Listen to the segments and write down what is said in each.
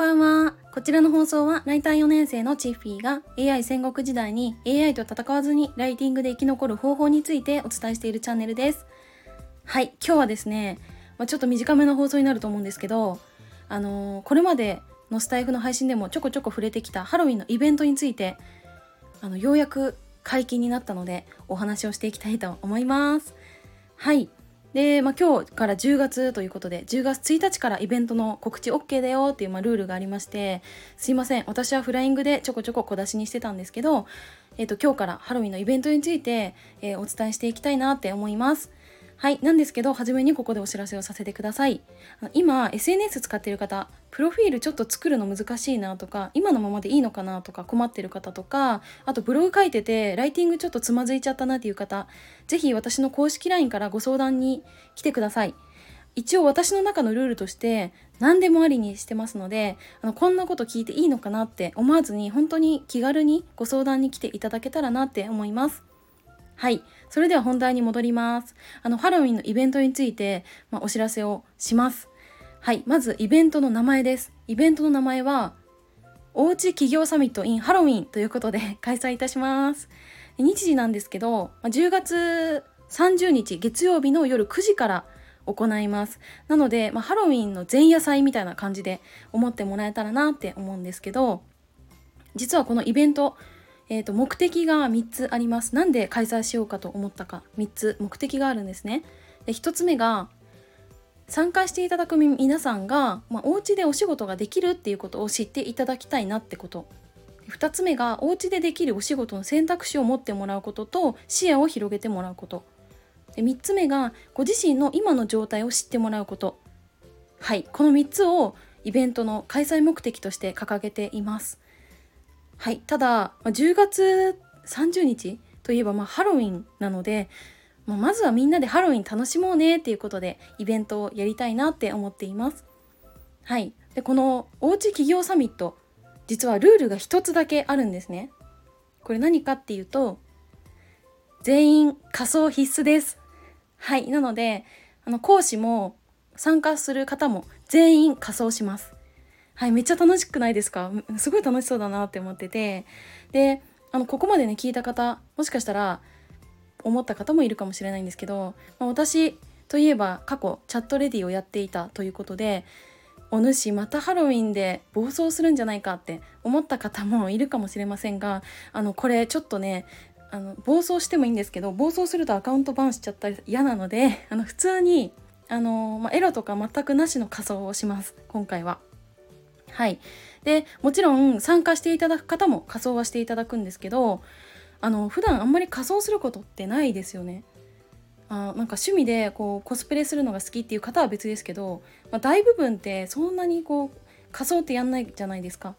ばんは。こちらの放送はライター4年生のチッフィーが AI 戦国時代に AI と戦わずにライティングで生き残る方法についてお伝えしているチャンネルです。はい、今日はですね、まあ、ちょっと短めの放送になると思うんですけど、あのー、これまでのスタイフの配信でもちょこちょこ触れてきたハロウィンのイベントについて、あのようやく解禁になったのでお話をしていきたいと思います。はい。で、まあ、今日から10月ということで10月1日からイベントの告知 OK だよっていう、まあ、ルールがありましてすいません私はフライングでちょこちょこ小出しにしてたんですけど、えーと、今日からハロウィンのイベントについて、えー、お伝えしていきたいなって思います。はいなんですけど初めにここでお知らせをさせてください。今 SNS 使ってる方プロフィールちょっと作るの難しいなとか今のままでいいのかなとか困ってる方とかあとブログ書いててライティングちょっとつまずいちゃったなっていう方是非私の公式 LINE からご相談に来てください。一応私の中のルールとして何でもありにしてますのであのこんなこと聞いていいのかなって思わずに本当に気軽にご相談に来ていただけたらなって思います。はい。それでは本題に戻ります。あの、ハロウィンのイベントについて、まあ、お知らせをします。はい、まずイベントの名前です。イベントの名前は、おうち企業サミット in ハロウィンということで 開催いたします。日時なんですけど、10月30日月曜日の夜9時から行います。なので、まあ、ハロウィンの前夜祭みたいな感じで思ってもらえたらなって思うんですけど、実はこのイベント、えー、と目的が3つあります。なんで開催しようかと思ったか。3つ。目的があるんですね。で1つ目が参加していただく皆さんが、まあ、お家でお仕事ができるっていうことを知っていただきたいなってこと。2つ目がお家でできるお仕事の選択肢を持ってもらうことと視野を広げてもらうこと。で3つ目がご自身の今の状態を知ってもらうこと。はい。この3つをイベントの開催目的として掲げています。はい、ただま10月30日といえばまハロウィンなので、ま、まずはみんなでハロウィン楽しもうねっていうことでイベントをやりたいなって思っています。はい、でこのおうち企業サミット実はルールが一つだけあるんですね。これ何かっていうと全員仮装必須です。はい、なのであの講師も参加する方も全員仮装します。はいめっちゃ楽しくないですか？すごい楽しそうだなって思っててであのここまでね聞いた方もしかしたら思った方もいるかもしれないんですけど、まあ、私といえば過去チャットレディをやっていたということでお主またハロウィンで暴走するんじゃないかって思った方もいるかもしれませんがあのこれちょっとねあの暴走してもいいんですけど暴走するとアカウントバンしちゃったら嫌なのであの普通にあの、まあ、エロとか全くなしの仮装をします今回は。はい、でもちろん参加していただく方も仮装はしていただくんですけどあの普段あんまり仮装することってないですよね。あなんか趣味でこうコスプレするのが好きっていう方は別ですけど、まあ、大部分ってそんなにこう仮装ってやんないじゃないですか。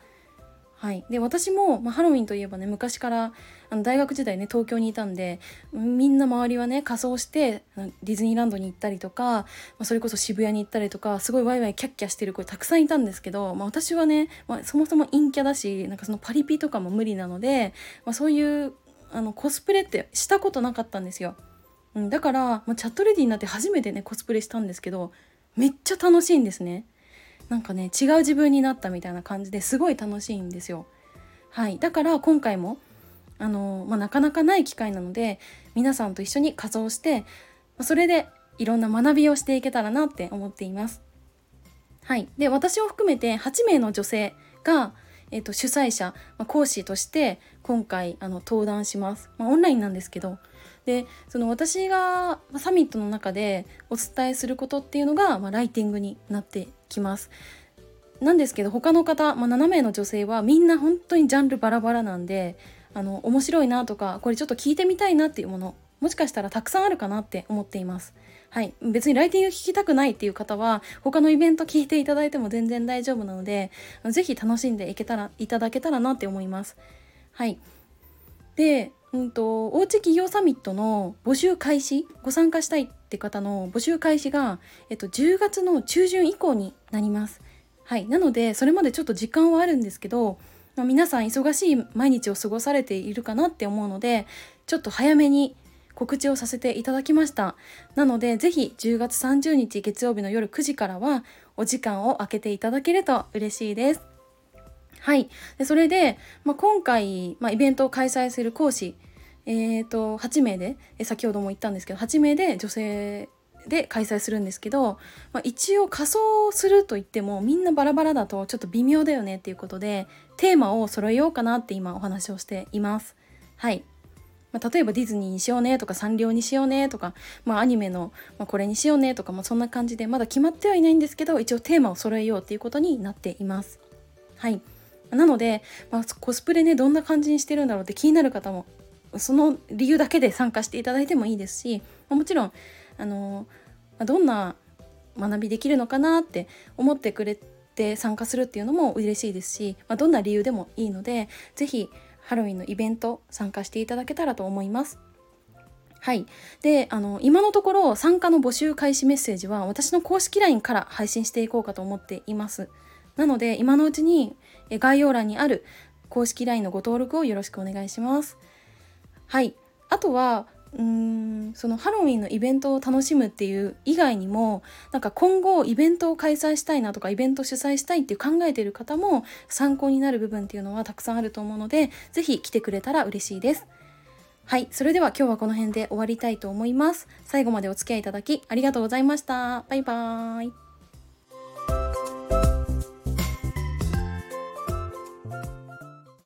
はい、で私も、まあ、ハロウィンといえばね昔からあの大学時代ね東京にいたんでみんな周りはね仮装してディズニーランドに行ったりとか、まあ、それこそ渋谷に行ったりとかすごいワイワイキャッキャしてる子たくさんいたんですけど、まあ、私はね、まあ、そもそも陰キャだしなんかそのパリピとかも無理なので、ま、そういうあのコスプレってしたことなかったんですよ。うん、だから、ま、チャットレディになって初めてねコスプレしたんですけどめっちゃ楽しいんですね。なんかね違う自分になったみたいな感じですごい楽しいんですよ。はい、だから今回もあの、まあ、なかなかない機会なので皆さんと一緒に仮装してそれでいろんな学びをしていけたらなって思っています。はい、で私を含めて8名の女性が、えーと、主催者、まあ、講師として今回あの登壇します、まあ、オンラインなんですけどでその私がサミットの中でお伝えすることっていうのが、まあ、ライティングになってきます。なんですけど他の方、まあ、7名の女性はみんな本当にジャンルバラバラなんであの面白いなとかこれちょっと聞いてみたいなっていうものもしかしたらたくさんあるかなって思っています。はい、別にライティング聞きたくないっていう方は他のイベント聞いていただいても全然大丈夫なので是非楽しんでいけたらいただけたらなって思います。はい、でうんと、おうち企業サミットの募集開始ご参加したいって方の募集開始が、えっと、10月の中旬以降になります。はい、なのでそれまでちょっと時間はあるんですけど、まあ、皆さん忙しい毎日を過ごされているかなって思うのでちょっと早めに告知をさせていただきました。なので是非10月30日月曜日の夜9時からはお時間を空けていただけると嬉しいです。はいでそれで、まあ、今回、まあ、イベントを開催する講師えーと、8名で先ほども言ったんですけど8名で女性で開催するんですけど、まあ、一応仮装すると言ってもみんなバラバラだとちょっと微妙だよねっていうことでテーマを揃えようかなって今お話をしています。はいまあ、例えばディズニーにしようねとかサンリオにしようねとか、まあ、アニメの、まこれにしようねとか、まあ、そんな感じでまだ決まってはいないんですけど一応テーマを揃えようっていうことになっています。はいなので、まあ、コスプレねどんな感じにしてるんだろうって気になる方もその理由だけで参加していただいてもいいですしまもちろんあのどんな学びできるのかなって思ってくれて参加するっていうのも嬉しいですし、まあ、どんな理由でもいいので是非ハロウィンのイベント参加していただけたらと思います。はい。で、あの、今のところ参加の募集開始メッセージは私の公式 LINE から配信していこうかと思っています。なので、今のうちに概要欄にある公式 LINE のご登録をよろしくお願いします。はい。あとは、うーんそのハロウィンのイベントを楽しむっていう以外にもなんか今後イベントを開催したいなとかイベント主催したいっていう考えている方も参考になる部分っていうのはたくさんあると思うので是非来てくれたら嬉しいです。はい、それでは今日はこの辺で終わりたいと思います。最後までお付き合いいただきありがとうございました。バイバーイ。